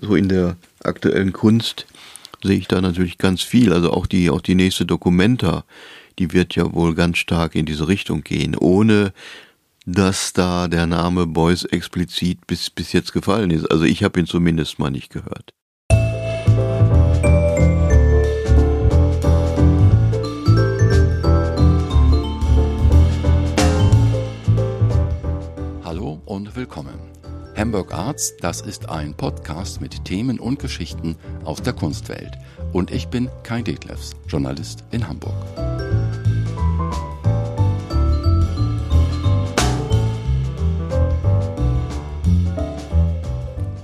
So in der aktuellen Kunst sehe ich da natürlich ganz viel. Also auch die, auch die nächste Dokumenta, die wird ja wohl ganz stark in diese Richtung gehen, ohne dass da der Name Beuys explizit bis, bis jetzt gefallen ist. Also ich habe ihn zumindest mal nicht gehört. Hamburg Arts, das ist ein Podcast mit Themen und Geschichten aus der Kunstwelt. Und ich bin Kai Detlefs, Journalist in Hamburg.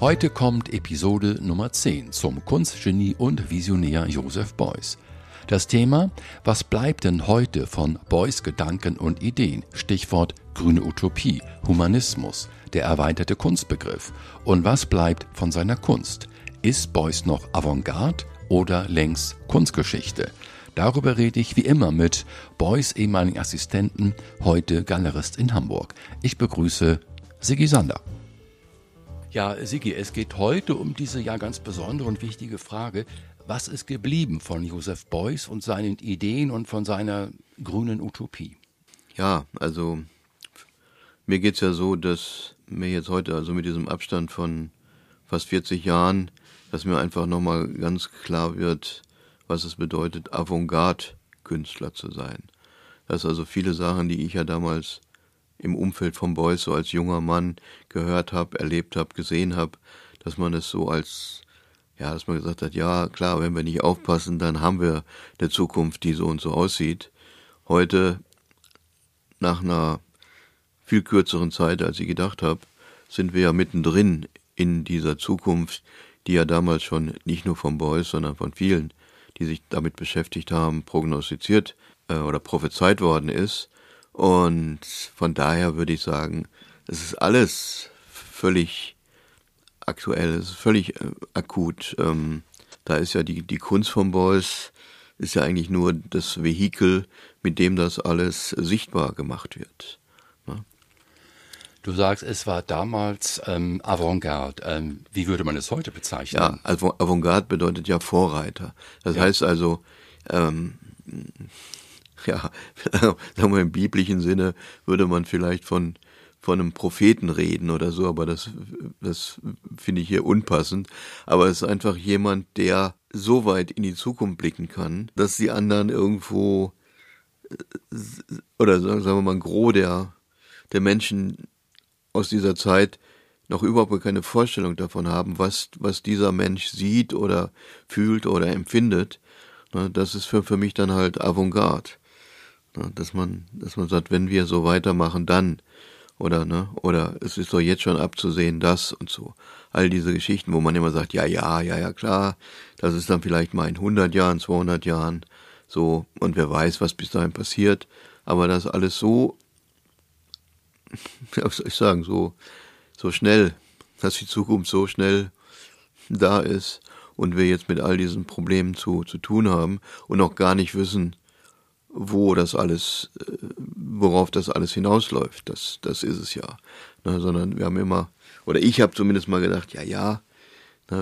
Heute kommt Episode Nummer 10 zum Kunstgenie und Visionär Joseph Beuys. Das Thema, was bleibt denn heute von Beuys Gedanken und Ideen? Stichwort grüne Utopie, Humanismus, der erweiterte Kunstbegriff. Und was bleibt von seiner Kunst? Ist Beuys noch Avantgarde oder längst Kunstgeschichte? Darüber rede ich wie immer mit Beuys ehemaligen Assistenten, heute Galerist in Hamburg. Ich begrüße Sigi Sander. Ja, Sigi, es geht heute um diese ja ganz besondere und wichtige Frage, was ist geblieben von Joseph Beuys und seinen Ideen und von seiner grünen Utopie? Ja, also mir geht es ja so, dass mir jetzt heute, also mit diesem Abstand von fast 40 Jahren, dass mir einfach nochmal ganz klar wird, was es bedeutet, Avantgarde-Künstler zu sein. Dass also viele Sachen, die ich ja damals im Umfeld von Beuys so als junger Mann gehört habe, erlebt habe, gesehen habe, dass man es so als, ja, dass man gesagt hat, ja, klar, wenn wir nicht aufpassen, dann haben wir eine Zukunft, die so und so aussieht. Heute, nach einer viel kürzeren Zeit, als ich gedacht habe, sind wir ja mittendrin in dieser Zukunft, die ja damals schon nicht nur von Beuys, sondern von vielen, die sich damit beschäftigt haben, prognostiziert äh, oder prophezeit worden ist. Und von daher würde ich sagen, es ist alles völlig aktuell, es ist völlig äh, akut. Ähm, da ist ja die, die Kunst von Beuys, ist ja eigentlich nur das Vehikel, mit dem das alles sichtbar gemacht wird. Du sagst, es war damals ähm, Avantgarde. Ähm, wie würde man es heute bezeichnen? Ja, also Avantgarde bedeutet ja Vorreiter. Das ja. heißt also, ähm, ja, sagen wir im biblischen Sinne würde man vielleicht von von einem Propheten reden oder so, aber das, das finde ich hier unpassend. Aber es ist einfach jemand, der so weit in die Zukunft blicken kann, dass die anderen irgendwo äh, oder sagen wir mal ein Gros der, der Menschen aus dieser Zeit noch überhaupt keine Vorstellung davon haben, was, was dieser Mensch sieht oder fühlt oder empfindet. Ne, das ist für, für mich dann halt Avantgarde. Ne, dass man, dass man sagt, wenn wir so weitermachen, dann. Oder, ne, oder es ist doch jetzt schon abzusehen, das und so. All diese Geschichten, wo man immer sagt, ja, ja, ja, ja, klar, das ist dann vielleicht mal in 100 Jahren, 200 Jahren, so, und wer weiß, was bis dahin passiert. Aber das alles so ja, was soll ich sagen, so, so schnell, dass die Zukunft so schnell da ist und wir jetzt mit all diesen Problemen zu, zu tun haben und noch gar nicht wissen, wo das alles, äh, worauf das alles hinausläuft. Das, das ist es ja. Ne, sondern wir haben immer, oder ich habe zumindest mal gedacht, ja, ja,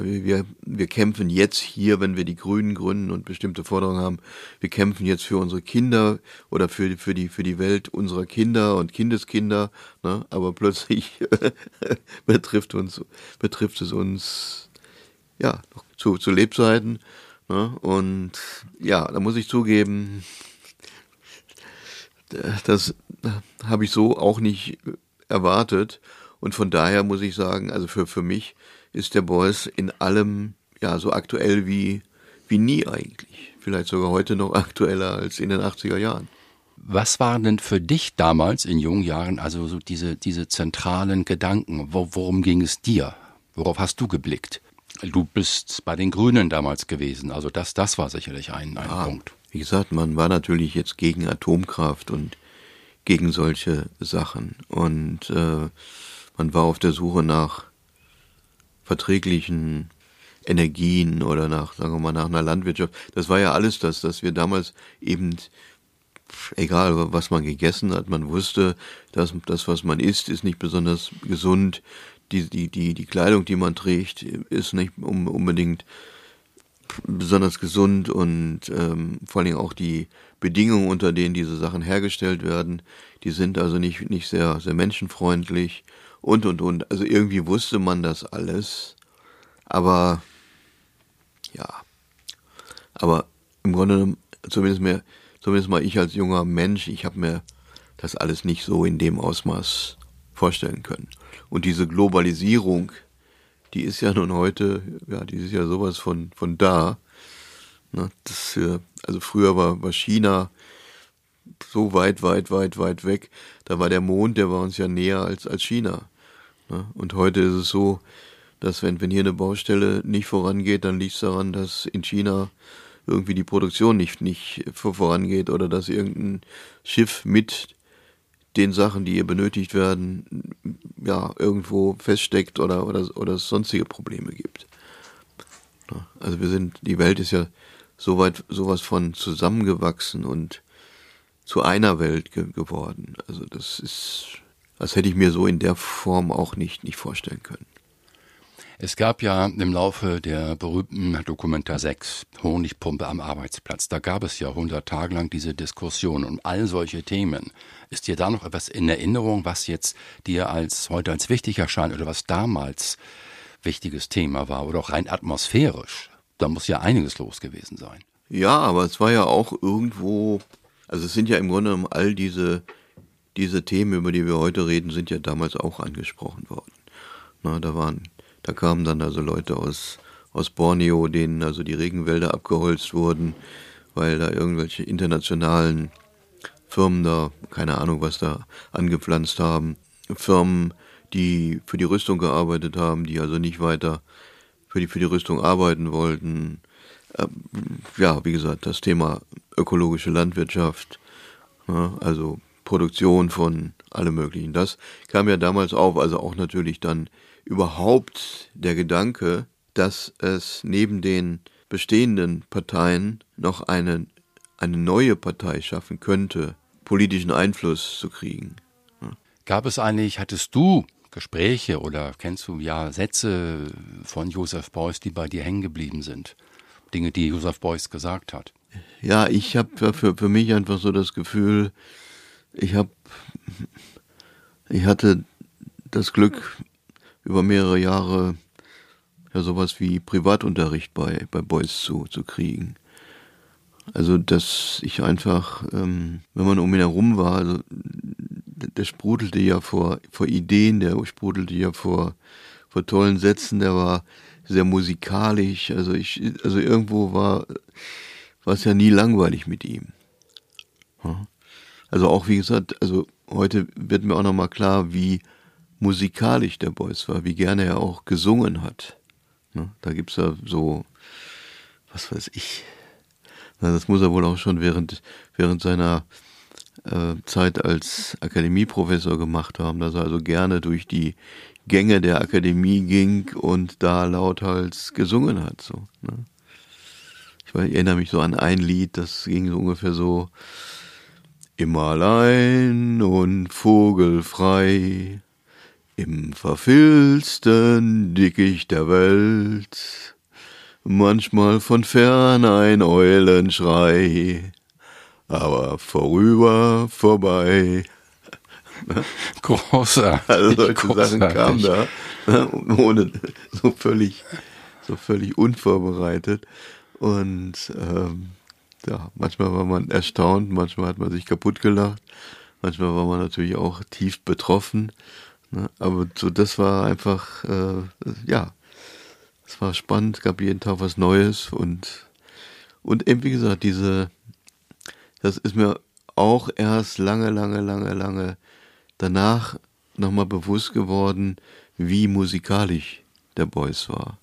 wir, wir kämpfen jetzt hier, wenn wir die Grünen gründen und bestimmte Forderungen haben, wir kämpfen jetzt für unsere Kinder oder für, für, die, für die Welt unserer Kinder und Kindeskinder, ne? aber plötzlich betrifft, uns, betrifft es uns ja, zu, zu Lebzeiten. Ne? Und ja, da muss ich zugeben, das habe ich so auch nicht erwartet. Und von daher muss ich sagen, also für, für mich ist der Beuys in allem ja so aktuell wie, wie nie eigentlich. Vielleicht sogar heute noch aktueller als in den 80er Jahren. Was waren denn für dich damals in jungen Jahren also so diese, diese zentralen Gedanken? Wo, worum ging es dir? Worauf hast du geblickt? Du bist bei den Grünen damals gewesen, also das, das war sicherlich ein, ein ja, Punkt. Wie gesagt, man war natürlich jetzt gegen Atomkraft und gegen solche Sachen und äh, man war auf der Suche nach verträglichen Energien oder nach, sagen wir mal, nach einer Landwirtschaft. Das war ja alles das, dass wir damals eben, egal was man gegessen hat, man wusste, dass das, was man isst, ist nicht besonders gesund. die, die, die, die Kleidung, die man trägt, ist nicht unbedingt besonders gesund und ähm, vor allem auch die Bedingungen, unter denen diese Sachen hergestellt werden, die sind also nicht, nicht sehr, sehr menschenfreundlich und, und, und. Also irgendwie wusste man das alles, aber ja, aber im Grunde, zumindest, mehr, zumindest mal ich als junger Mensch, ich habe mir das alles nicht so in dem Ausmaß vorstellen können. Und diese Globalisierung, die ist ja nun heute, ja, die ist ja sowas von, von da. Ne, das, also früher war, war China so weit, weit, weit, weit weg. Da war der Mond, der war uns ja näher als, als China. Ne? Und heute ist es so, dass wenn, wenn hier eine Baustelle nicht vorangeht, dann liegt es daran, dass in China irgendwie die Produktion nicht, nicht vorangeht oder dass irgendein Schiff mit den Sachen, die hier benötigt werden, ja, irgendwo feststeckt oder, oder, oder es sonstige Probleme gibt. Also wir sind, die Welt ist ja so weit, sowas von zusammengewachsen und zu einer Welt ge geworden. Also das ist, das hätte ich mir so in der Form auch nicht, nicht vorstellen können. Es gab ja im Laufe der berühmten Dokumenta 6, Honigpumpe am Arbeitsplatz, da gab es ja 100 Tage lang diese Diskussion und all solche Themen. Ist dir da noch etwas in Erinnerung, was jetzt dir als heute als wichtig erscheint oder was damals wichtiges Thema war oder auch rein atmosphärisch? Da muss ja einiges los gewesen sein. Ja, aber es war ja auch irgendwo, also es sind ja im Grunde genommen all diese, diese Themen, über die wir heute reden, sind ja damals auch angesprochen worden. Na, da waren da kamen dann also Leute aus, aus Borneo, denen also die Regenwälder abgeholzt wurden, weil da irgendwelche internationalen Firmen da, keine Ahnung, was da angepflanzt haben. Firmen, die für die Rüstung gearbeitet haben, die also nicht weiter für die, für die Rüstung arbeiten wollten. Ähm, ja, wie gesagt, das Thema ökologische Landwirtschaft, also Produktion von allem Möglichen. Das kam ja damals auf, also auch natürlich dann überhaupt der Gedanke, dass es neben den bestehenden Parteien noch eine, eine neue Partei schaffen könnte, politischen Einfluss zu kriegen. Gab es eigentlich, hattest du Gespräche oder kennst du ja Sätze von Joseph Beuys, die bei dir hängen geblieben sind? Dinge, die Joseph Beuys gesagt hat? Ja, ich habe für, für mich einfach so das Gefühl, ich habe, ich hatte das Glück, über mehrere Jahre ja sowas wie Privatunterricht bei, bei Boys zu, zu kriegen. Also, dass ich einfach, ähm, wenn man um ihn herum war, also der sprudelte ja vor, vor Ideen, der sprudelte ja vor, vor tollen Sätzen, der war sehr musikalisch. Also ich, also irgendwo war, war es ja nie langweilig mit ihm. Also auch wie gesagt, also heute wird mir auch nochmal klar, wie musikalisch der Beuys war, wie gerne er auch gesungen hat. Ne? Da gibt's ja so, was weiß ich, das muss er wohl auch schon während, während seiner äh, Zeit als Akademieprofessor gemacht haben, dass er also gerne durch die Gänge der Akademie ging und da lauthals gesungen hat. So, ne? Ich, weiß, ich erinnere mich so an ein Lied, das ging so ungefähr so, immer allein und vogelfrei, im verfilzten Dickicht der Welt, manchmal von fern ein Eulenschrei, aber vorüber, vorbei. Großartig. Also solche großartig. Sachen kamen da, ne, ohne, so völlig, so völlig unvorbereitet. Und ähm, ja, manchmal war man erstaunt, manchmal hat man sich kaputt gelacht, manchmal war man natürlich auch tief betroffen. Ne? Aber so, das war einfach, äh, ja, es war spannend, gab jeden Tag was Neues und, und eben wie gesagt, diese, das ist mir auch erst lange, lange, lange, lange danach nochmal bewusst geworden, wie musikalisch der Beuys war.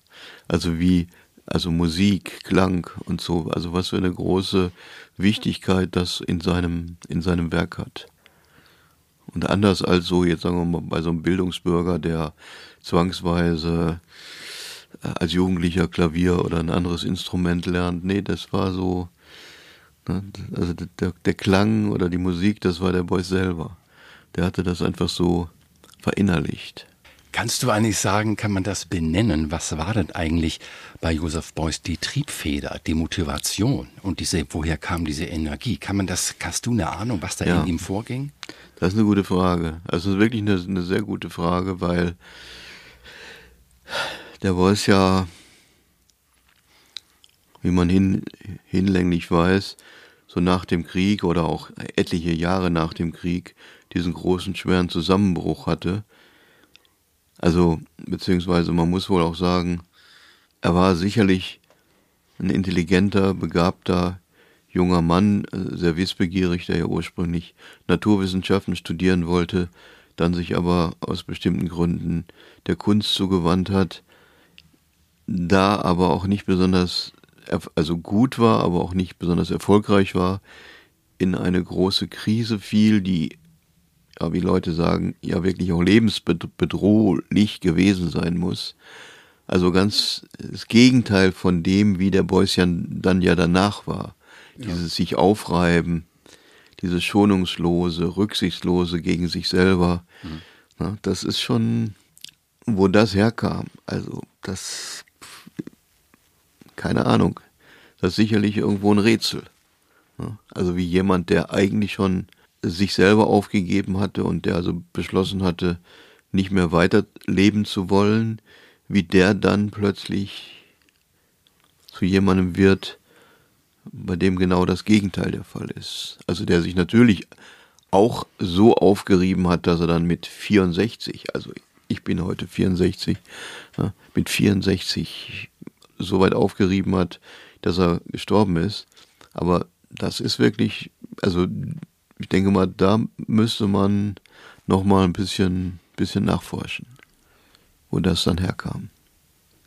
Also wie, also Musik, Klang und so, also was für eine große Wichtigkeit das in seinem, in seinem Werk hat. Und anders als so, jetzt sagen wir mal, bei so einem Bildungsbürger, der zwangsweise äh, als Jugendlicher Klavier oder ein anderes Instrument lernt. Nee, das war so, ne, also der, der Klang oder die Musik, das war der Boy selber. Der hatte das einfach so verinnerlicht. Kannst du eigentlich sagen, kann man das benennen? Was war denn eigentlich bei Joseph Beuys die Triebfeder, die Motivation und diese, woher kam diese Energie? Kann man das, hast du eine Ahnung, was da ja. in ihm vorging? Das ist eine gute Frage. Also wirklich eine, eine sehr gute Frage, weil der Beuys ja, wie man hin, hinlänglich weiß, so nach dem Krieg oder auch etliche Jahre nach dem Krieg diesen großen, schweren Zusammenbruch hatte also, beziehungsweise man muss wohl auch sagen, er war sicherlich ein intelligenter, begabter junger Mann, äh, sehr wissbegierig, der ja ursprünglich Naturwissenschaften studieren wollte, dann sich aber aus bestimmten Gründen der Kunst zugewandt hat, da aber auch nicht besonders, also gut war, aber auch nicht besonders erfolgreich war, in eine große Krise fiel, die ja, wie Leute sagen, ja wirklich auch lebensbedrohlich gewesen sein muss. Also ganz das Gegenteil von dem, wie der Beuys dann ja danach war. Ja. Dieses sich aufreiben, dieses schonungslose, rücksichtslose gegen sich selber. Mhm. Na, das ist schon, wo das herkam. Also das, keine Ahnung. Das ist sicherlich irgendwo ein Rätsel. Also wie jemand, der eigentlich schon sich selber aufgegeben hatte und der also beschlossen hatte, nicht mehr weiterleben zu wollen, wie der dann plötzlich zu jemandem wird, bei dem genau das Gegenteil der Fall ist. Also der sich natürlich auch so aufgerieben hat, dass er dann mit 64, also ich bin heute 64, ja, mit 64 so weit aufgerieben hat, dass er gestorben ist. Aber das ist wirklich, also ich denke mal, da müsste man noch mal ein bisschen, bisschen nachforschen, wo das dann herkam.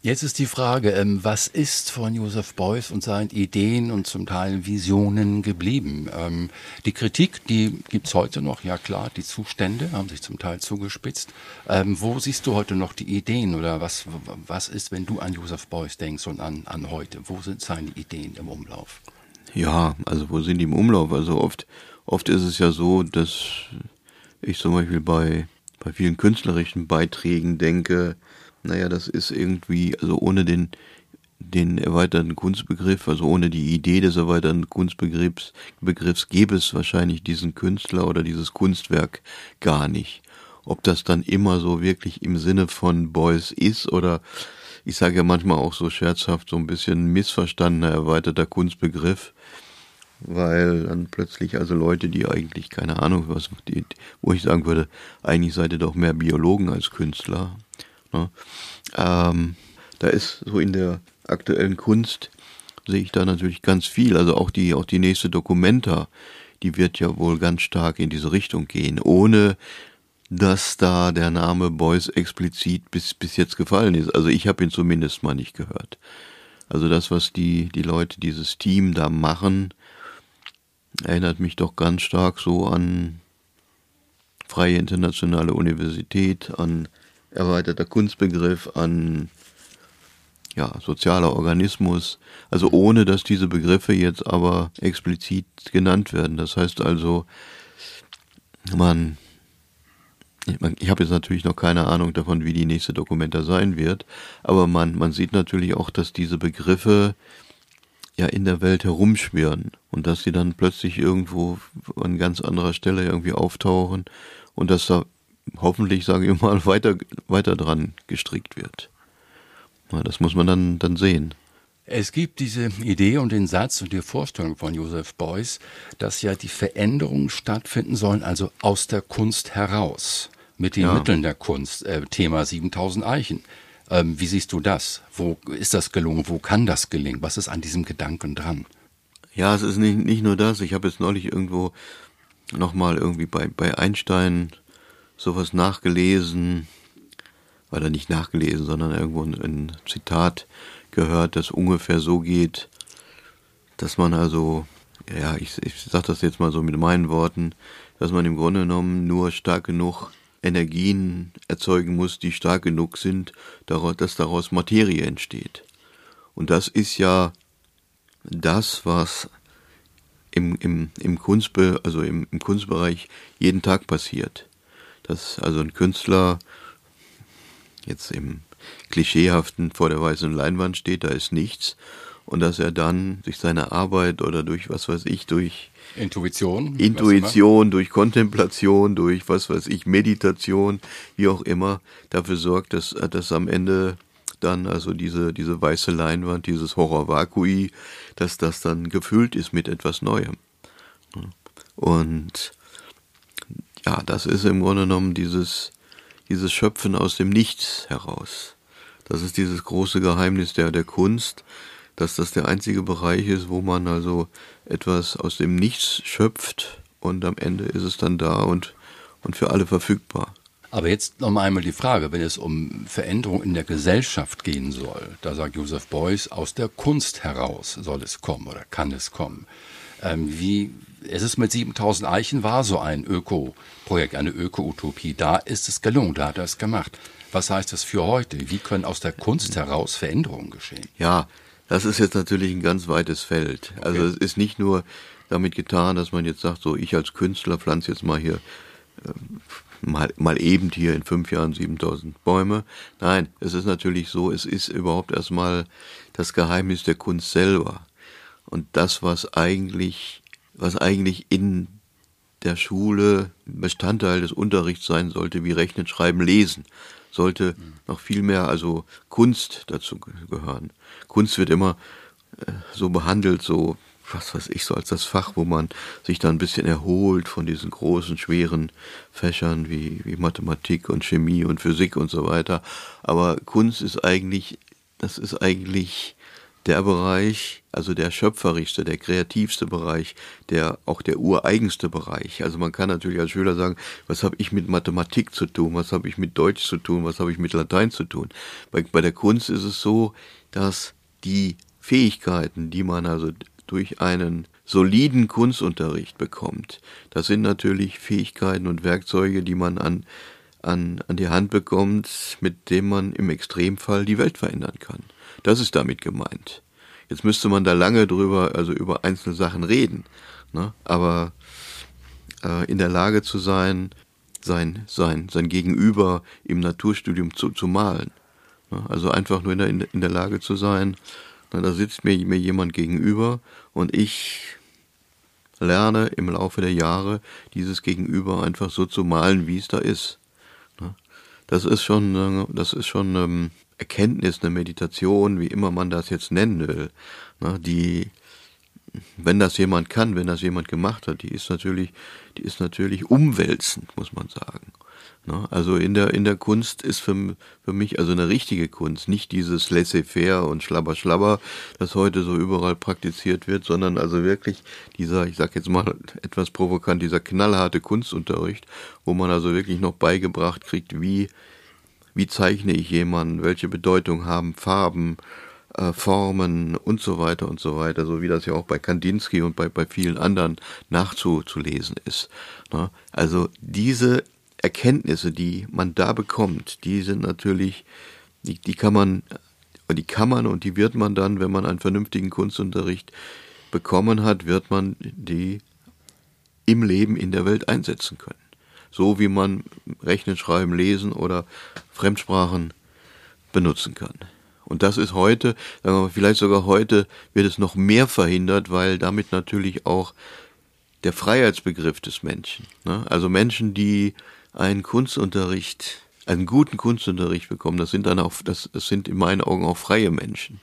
Jetzt ist die Frage, ähm, was ist von Joseph Beuys und seinen Ideen und zum Teil Visionen geblieben? Ähm, die Kritik, die gibt es heute noch, ja klar, die Zustände haben sich zum Teil zugespitzt. Ähm, wo siehst du heute noch die Ideen oder was, was ist, wenn du an Joseph Beuys denkst und an, an heute? Wo sind seine Ideen im Umlauf? Ja, also wo sind die im Umlauf? Also oft Oft ist es ja so, dass ich zum Beispiel bei, bei vielen künstlerischen Beiträgen denke, naja, das ist irgendwie, also ohne den, den erweiterten Kunstbegriff, also ohne die Idee des erweiterten Kunstbegriffs Begriffs gäbe es wahrscheinlich diesen Künstler oder dieses Kunstwerk gar nicht. Ob das dann immer so wirklich im Sinne von Beuys ist oder ich sage ja manchmal auch so scherzhaft so ein bisschen missverstandener erweiterter Kunstbegriff, weil dann plötzlich also Leute, die eigentlich keine Ahnung was, die, wo ich sagen würde, eigentlich seid ihr doch mehr Biologen als Künstler. Ne? Ähm, da ist so in der aktuellen Kunst sehe ich da natürlich ganz viel. Also auch die auch die nächste Dokumenta, die wird ja wohl ganz stark in diese Richtung gehen, ohne dass da der Name Beuys explizit bis bis jetzt gefallen ist. Also ich habe ihn zumindest mal nicht gehört. Also das, was die die Leute dieses Team da machen, erinnert mich doch ganz stark so an Freie Internationale Universität, an erweiterter Kunstbegriff, an ja, sozialer Organismus, also ohne dass diese Begriffe jetzt aber explizit genannt werden. Das heißt also, man, ich habe jetzt natürlich noch keine Ahnung davon, wie die nächste Dokumenta sein wird, aber man, man sieht natürlich auch, dass diese Begriffe ja in der Welt herumschwirren und dass sie dann plötzlich irgendwo an ganz anderer Stelle irgendwie auftauchen und dass da hoffentlich, sage ich mal, weiter, weiter dran gestrickt wird. Ja, das muss man dann, dann sehen. Es gibt diese Idee und den Satz und die Vorstellung von Joseph Beuys, dass ja die Veränderungen stattfinden sollen, also aus der Kunst heraus, mit den ja. Mitteln der Kunst, äh, Thema 7000 Eichen. Ähm, wie siehst du das? Wo ist das gelungen? Wo kann das gelingen? Was ist an diesem Gedanken dran? Ja, es ist nicht, nicht nur das. Ich habe jetzt neulich irgendwo nochmal irgendwie bei, bei Einstein sowas nachgelesen, oder nicht nachgelesen, sondern irgendwo ein, ein Zitat gehört, das ungefähr so geht, dass man also, ja, ich, ich sage das jetzt mal so mit meinen Worten, dass man im Grunde genommen nur stark genug Energien erzeugen muss, die stark genug sind, dass daraus Materie entsteht. Und das ist ja das, was im, im, im, Kunstbe also im, im Kunstbereich jeden Tag passiert. Dass also ein Künstler jetzt im Klischeehaften vor der weißen Leinwand steht, da ist nichts. Und dass er dann durch seine Arbeit oder durch was weiß ich, durch Intuition, Intuition, durch Kontemplation, durch was weiß ich, Meditation, wie auch immer, dafür sorgt, dass, dass am Ende dann also diese, diese weiße Leinwand, dieses Horror Vacui, dass das dann gefüllt ist mit etwas Neuem. Und ja, das ist im Grunde genommen dieses, dieses Schöpfen aus dem Nichts heraus. Das ist dieses große Geheimnis der, der Kunst, dass das der einzige Bereich ist, wo man also etwas aus dem Nichts schöpft und am Ende ist es dann da und, und für alle verfügbar. Aber jetzt noch einmal die Frage, wenn es um Veränderung in der Gesellschaft gehen soll, da sagt Joseph Beuys, aus der Kunst heraus soll es kommen oder kann es kommen. Ähm, wie, es ist mit 7000 Eichen war so ein Öko-Projekt, eine Öko-Utopie. Da ist es gelungen, da hat er es gemacht. Was heißt das für heute? Wie können aus der Kunst heraus Veränderungen geschehen? Ja, das ist jetzt natürlich ein ganz weites Feld. Also es ist nicht nur damit getan, dass man jetzt sagt, so ich als Künstler pflanze jetzt mal hier äh, mal, mal eben hier in fünf Jahren 7000 Bäume. Nein, es ist natürlich so, es ist überhaupt erstmal das Geheimnis der Kunst selber. Und das, was eigentlich, was eigentlich in der Schule Bestandteil des Unterrichts sein sollte, wie Rechnen, Schreiben, Lesen, sollte noch viel mehr, also Kunst dazu gehören. Kunst wird immer äh, so behandelt, so was weiß ich, so als das Fach, wo man sich dann ein bisschen erholt von diesen großen, schweren Fächern wie, wie Mathematik und Chemie und Physik und so weiter. Aber Kunst ist eigentlich, das ist eigentlich der Bereich, also der schöpferischste, der kreativste Bereich, der auch der ureigenste Bereich. Also man kann natürlich als Schüler sagen, was habe ich mit Mathematik zu tun, was habe ich mit Deutsch zu tun, was habe ich mit Latein zu tun. Bei, bei der Kunst ist es so, dass die Fähigkeiten, die man also durch einen soliden Kunstunterricht bekommt, das sind natürlich Fähigkeiten und Werkzeuge, die man an, an, an die Hand bekommt, mit dem man im Extremfall die Welt verändern kann. Das ist damit gemeint. Jetzt müsste man da lange drüber, also über einzelne Sachen reden, ne? aber äh, in der Lage zu sein, sein, sein, sein Gegenüber im Naturstudium zu, zu malen. Ne? Also einfach nur in der, in der Lage zu sein, na, da sitzt mir, mir jemand gegenüber und ich lerne im Laufe der Jahre dieses Gegenüber einfach so zu malen, wie es da ist. Das ist schon, das ist schon ähm, Erkenntnis, eine Meditation, wie immer man das jetzt nennen will, ne, die, wenn das jemand kann, wenn das jemand gemacht hat, die ist natürlich, die ist natürlich umwälzend, muss man sagen. Ne, also in der, in der Kunst ist für, für mich also eine richtige Kunst, nicht dieses laissez-faire und schlabber schlabber, das heute so überall praktiziert wird, sondern also wirklich dieser, ich sag jetzt mal etwas provokant, dieser knallharte Kunstunterricht, wo man also wirklich noch beigebracht kriegt, wie wie zeichne ich jemanden, welche Bedeutung haben Farben, äh, Formen und so weiter und so weiter, so wie das ja auch bei Kandinsky und bei, bei vielen anderen nachzulesen ist. Ne? Also diese Erkenntnisse, die man da bekommt, die sind natürlich, die, die kann man, die kann man und die wird man dann, wenn man einen vernünftigen Kunstunterricht bekommen hat, wird man die im Leben in der Welt einsetzen können so wie man Rechnen, Schreiben, Lesen oder Fremdsprachen benutzen kann. Und das ist heute, sagen wir mal, vielleicht sogar heute wird es noch mehr verhindert, weil damit natürlich auch der Freiheitsbegriff des Menschen, ne? also Menschen, die einen Kunstunterricht, einen guten Kunstunterricht bekommen, das sind dann auch, das, das sind in meinen Augen auch freie Menschen.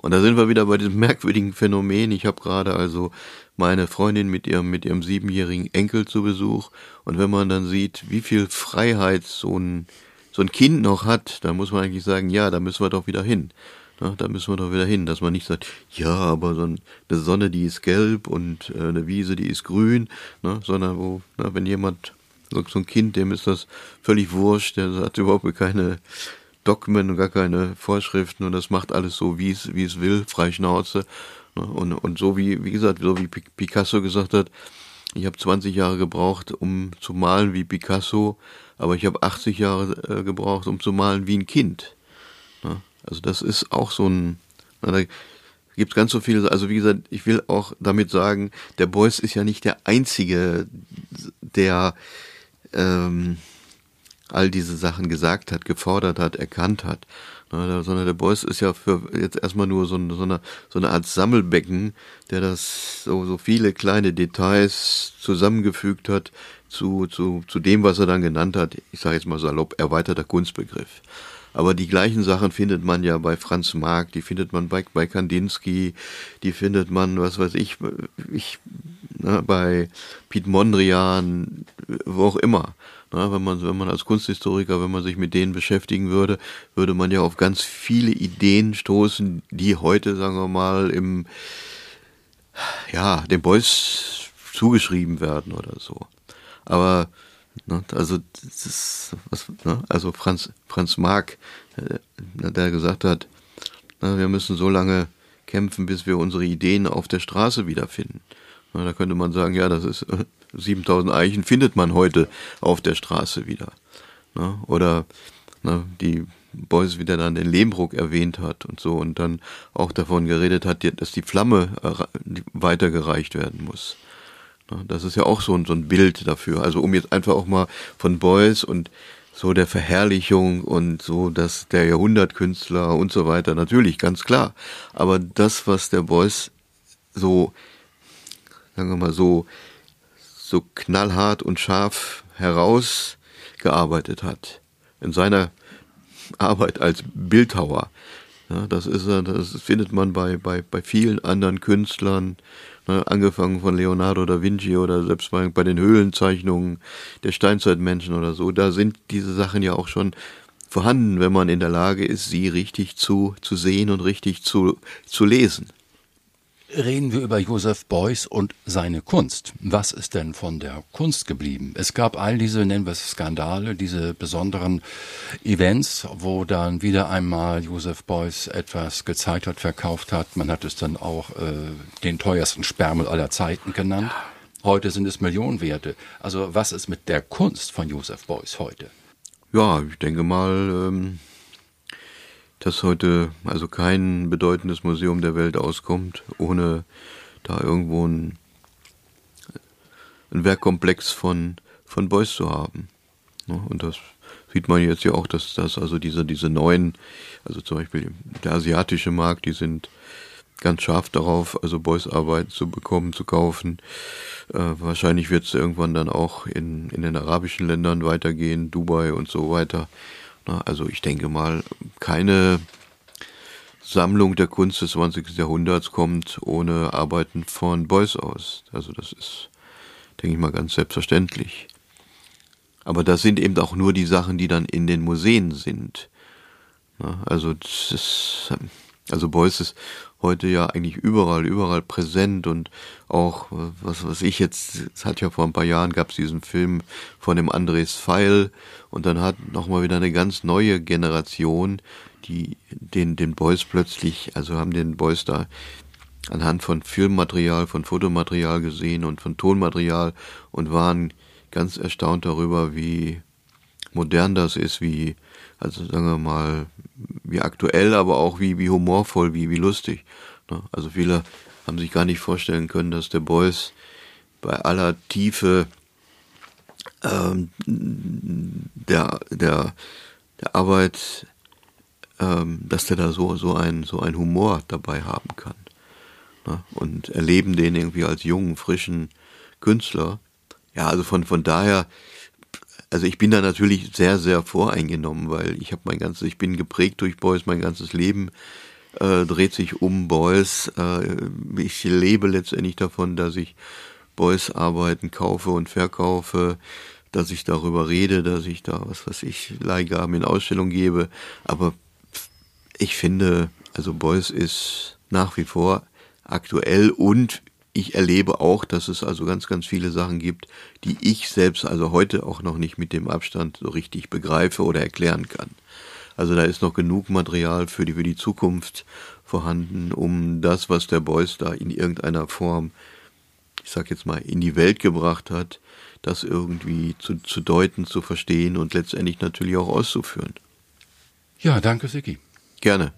Und da sind wir wieder bei diesem merkwürdigen Phänomen. Ich habe gerade also meine Freundin mit ihrem, mit ihrem siebenjährigen Enkel zu Besuch. Und wenn man dann sieht, wie viel Freiheit so ein, so ein Kind noch hat, dann muss man eigentlich sagen, ja, da müssen wir doch wieder hin. Na, da müssen wir doch wieder hin, dass man nicht sagt, ja, aber so eine Sonne, die ist gelb und äh, eine Wiese, die ist grün, ne, sondern wo, na, wenn jemand, so, ein Kind, dem ist das völlig wurscht, der hat überhaupt keine Dogmen und gar keine Vorschriften und das macht alles so, wie es, wie es will, frei Schnauze. Ne? Und, und so wie, wie gesagt, so wie Picasso gesagt hat, ich habe 20 Jahre gebraucht, um zu malen wie Picasso, aber ich habe 80 Jahre äh, gebraucht, um zu malen wie ein Kind. Ne? Also das ist auch so ein, da gibt ganz so viele, also wie gesagt, ich will auch damit sagen, der Beuys ist ja nicht der Einzige, der ähm, all diese Sachen gesagt hat, gefordert hat, erkannt hat. Na, sondern der Beuys ist ja für jetzt erstmal nur so, so, eine, so eine Art Sammelbecken, der das so, so viele kleine Details zusammengefügt hat zu, zu, zu dem, was er dann genannt hat, ich sage jetzt mal salopp, erweiterter Kunstbegriff. Aber die gleichen Sachen findet man ja bei Franz Marc, die findet man bei, bei Kandinsky, die findet man, was weiß ich, ich na, bei Piet Mondrian, wo auch immer. Na, wenn man, wenn man als Kunsthistoriker, wenn man sich mit denen beschäftigen würde, würde man ja auf ganz viele Ideen stoßen, die heute, sagen wir mal, im, ja, dem Beuys zugeschrieben werden oder so. Aber Ne? Also, das ist, was, ne? also Franz, Franz Marc, äh, der gesagt hat, na, wir müssen so lange kämpfen, bis wir unsere Ideen auf der Straße wiederfinden. Da könnte man sagen, ja, das ist äh, 7000 Eichen findet man heute auf der Straße wieder. Na, oder na, die Beuys wieder dann den Lehmbruck erwähnt hat und so und dann auch davon geredet hat, dass die Flamme weitergereicht werden muss. Das ist ja auch so ein, so ein Bild dafür. Also um jetzt einfach auch mal von Beuys und so der Verherrlichung und so, dass der Jahrhundertkünstler und so weiter, natürlich, ganz klar. Aber das, was der Beuys so, sagen wir mal, so, so knallhart und scharf herausgearbeitet hat, in seiner Arbeit als Bildhauer, ja, das ist, das findet man bei, bei, bei vielen anderen Künstlern, Ne, angefangen von Leonardo da Vinci oder selbst bei, bei den Höhlenzeichnungen der Steinzeitmenschen oder so, da sind diese Sachen ja auch schon vorhanden, wenn man in der Lage ist, sie richtig zu, zu sehen und richtig zu, zu lesen reden wir über Joseph Beuys und seine Kunst. Was ist denn von der Kunst geblieben? Es gab all diese, nennen wir es Skandale, diese besonderen Events, wo dann wieder einmal Joseph Beuys etwas gezeigt hat, verkauft hat. Man hat es dann auch äh, den teuersten Sperrmüll aller Zeiten genannt. Heute sind es Millionenwerte. Also was ist mit der Kunst von Joseph Beuys heute? Ja, ich denke mal, ähm, dass heute also kein bedeutendes Museum der Welt auskommt, ohne da irgendwo ein, ein Werkkomplex von, von Beuys zu haben. Und das sieht man jetzt ja auch, dass das also diese, diese neuen, also zum Beispiel der asiatische Markt, die sind ganz scharf darauf, also Beuys Arbeit zu bekommen, zu kaufen. Äh, wahrscheinlich wird es irgendwann dann auch in, in den arabischen Ländern weitergehen, Dubai und so weiter. Also ich denke mal, keine Sammlung der Kunst des 20. Jahrhunderts kommt ohne Arbeiten von Beuys aus. Also das ist, denke ich mal, ganz selbstverständlich. Aber das sind eben auch nur die Sachen, die dann in den Museen sind. Also das ist, also Beuys ist heute ja eigentlich überall, überall präsent und auch, was was ich jetzt, es hat ja vor ein paar Jahren gab es diesen Film von dem Andres Pfeil und dann hat nochmal wieder eine ganz neue Generation, die den, den Boys plötzlich, also haben den Boys da anhand von Filmmaterial, von Fotomaterial gesehen und von Tonmaterial und waren ganz erstaunt darüber, wie modern das ist, wie, also sagen wir mal, wie aktuell, aber auch wie, wie humorvoll, wie, wie lustig. Ne? Also viele haben sich gar nicht vorstellen können, dass der Boys bei aller Tiefe ähm, der, der, der Arbeit, ähm, dass der da so, so ein, so Humor dabei haben kann. Ne? Und erleben den irgendwie als jungen, frischen Künstler. Ja, also von, von daher, also ich bin da natürlich sehr, sehr voreingenommen, weil ich habe mein ganzes, ich bin geprägt durch Beuys, mein ganzes Leben äh, dreht sich um Beuys. Äh, ich lebe letztendlich davon, dass ich Beuys Arbeiten kaufe und verkaufe, dass ich darüber rede, dass ich da, was weiß ich, Leihgaben in Ausstellung gebe. Aber ich finde, also Beuys ist nach wie vor aktuell und ich erlebe auch, dass es also ganz, ganz viele Sachen gibt, die ich selbst also heute auch noch nicht mit dem Abstand so richtig begreife oder erklären kann. Also da ist noch genug Material für die, für die Zukunft vorhanden, um das, was der Beuys da in irgendeiner Form, ich sag jetzt mal, in die Welt gebracht hat, das irgendwie zu, zu deuten, zu verstehen und letztendlich natürlich auch auszuführen. Ja, danke, Siki. Gerne.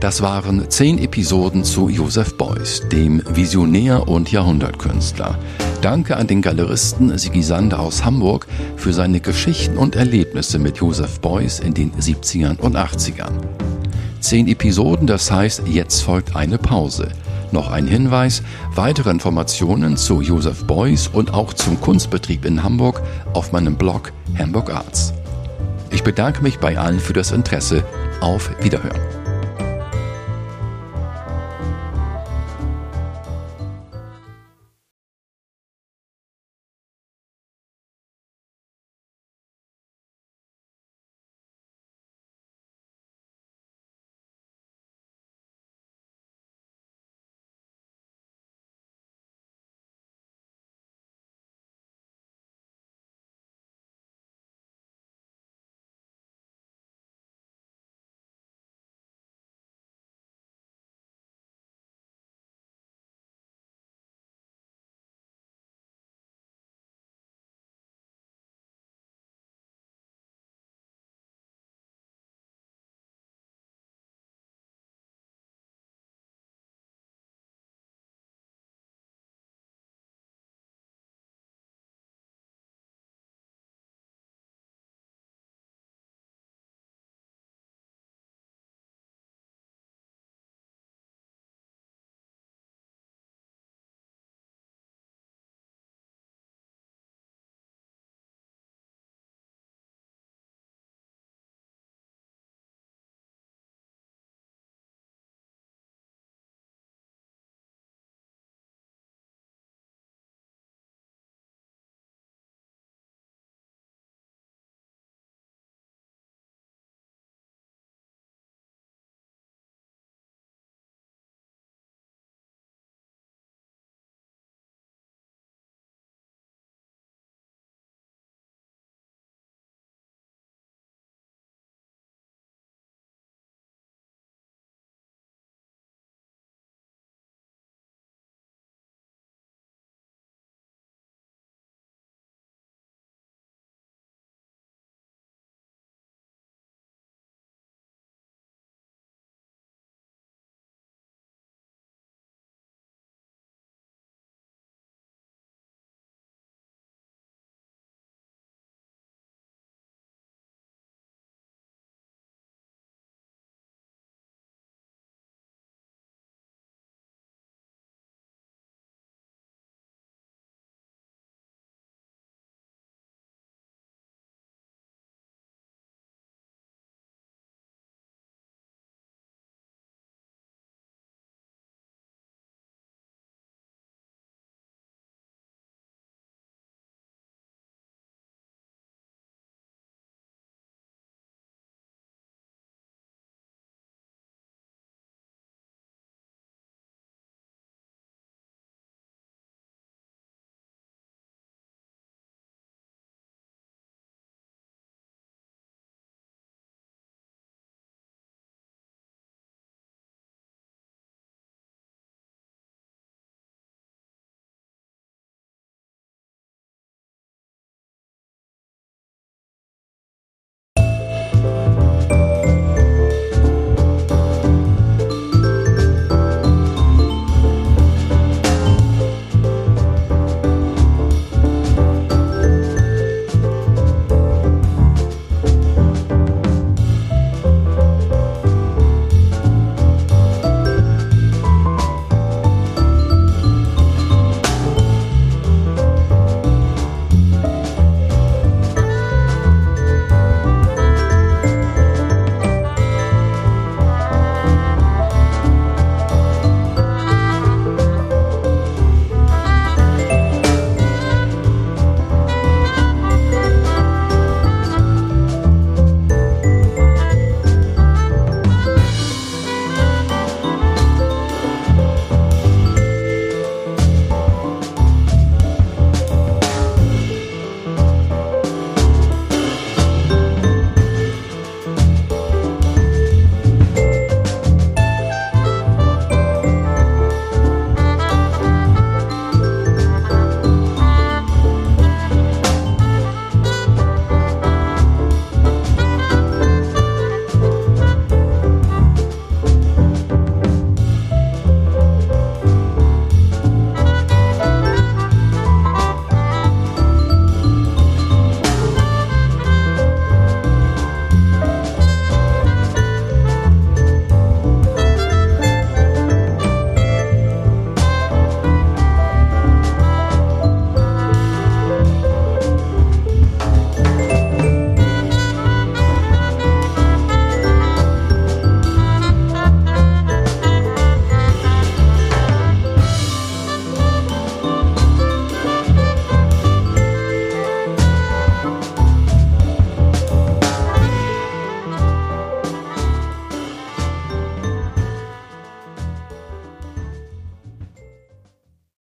Das waren zehn Episoden zu Joseph Beuys, dem Visionär und Jahrhundertkünstler. Danke an den Galeristen Sigi Sander aus Hamburg für seine Geschichten und Erlebnisse mit Joseph Beuys in den 70ern und 80ern. Zehn Episoden, das heißt, jetzt folgt eine Pause. Noch ein Hinweis, weitere Informationen zu Joseph Beuys und auch zum Kunstbetrieb in Hamburg auf meinem Blog Hamburg Arts. Ich bedanke mich bei allen für das Interesse. Auf Wiederhören.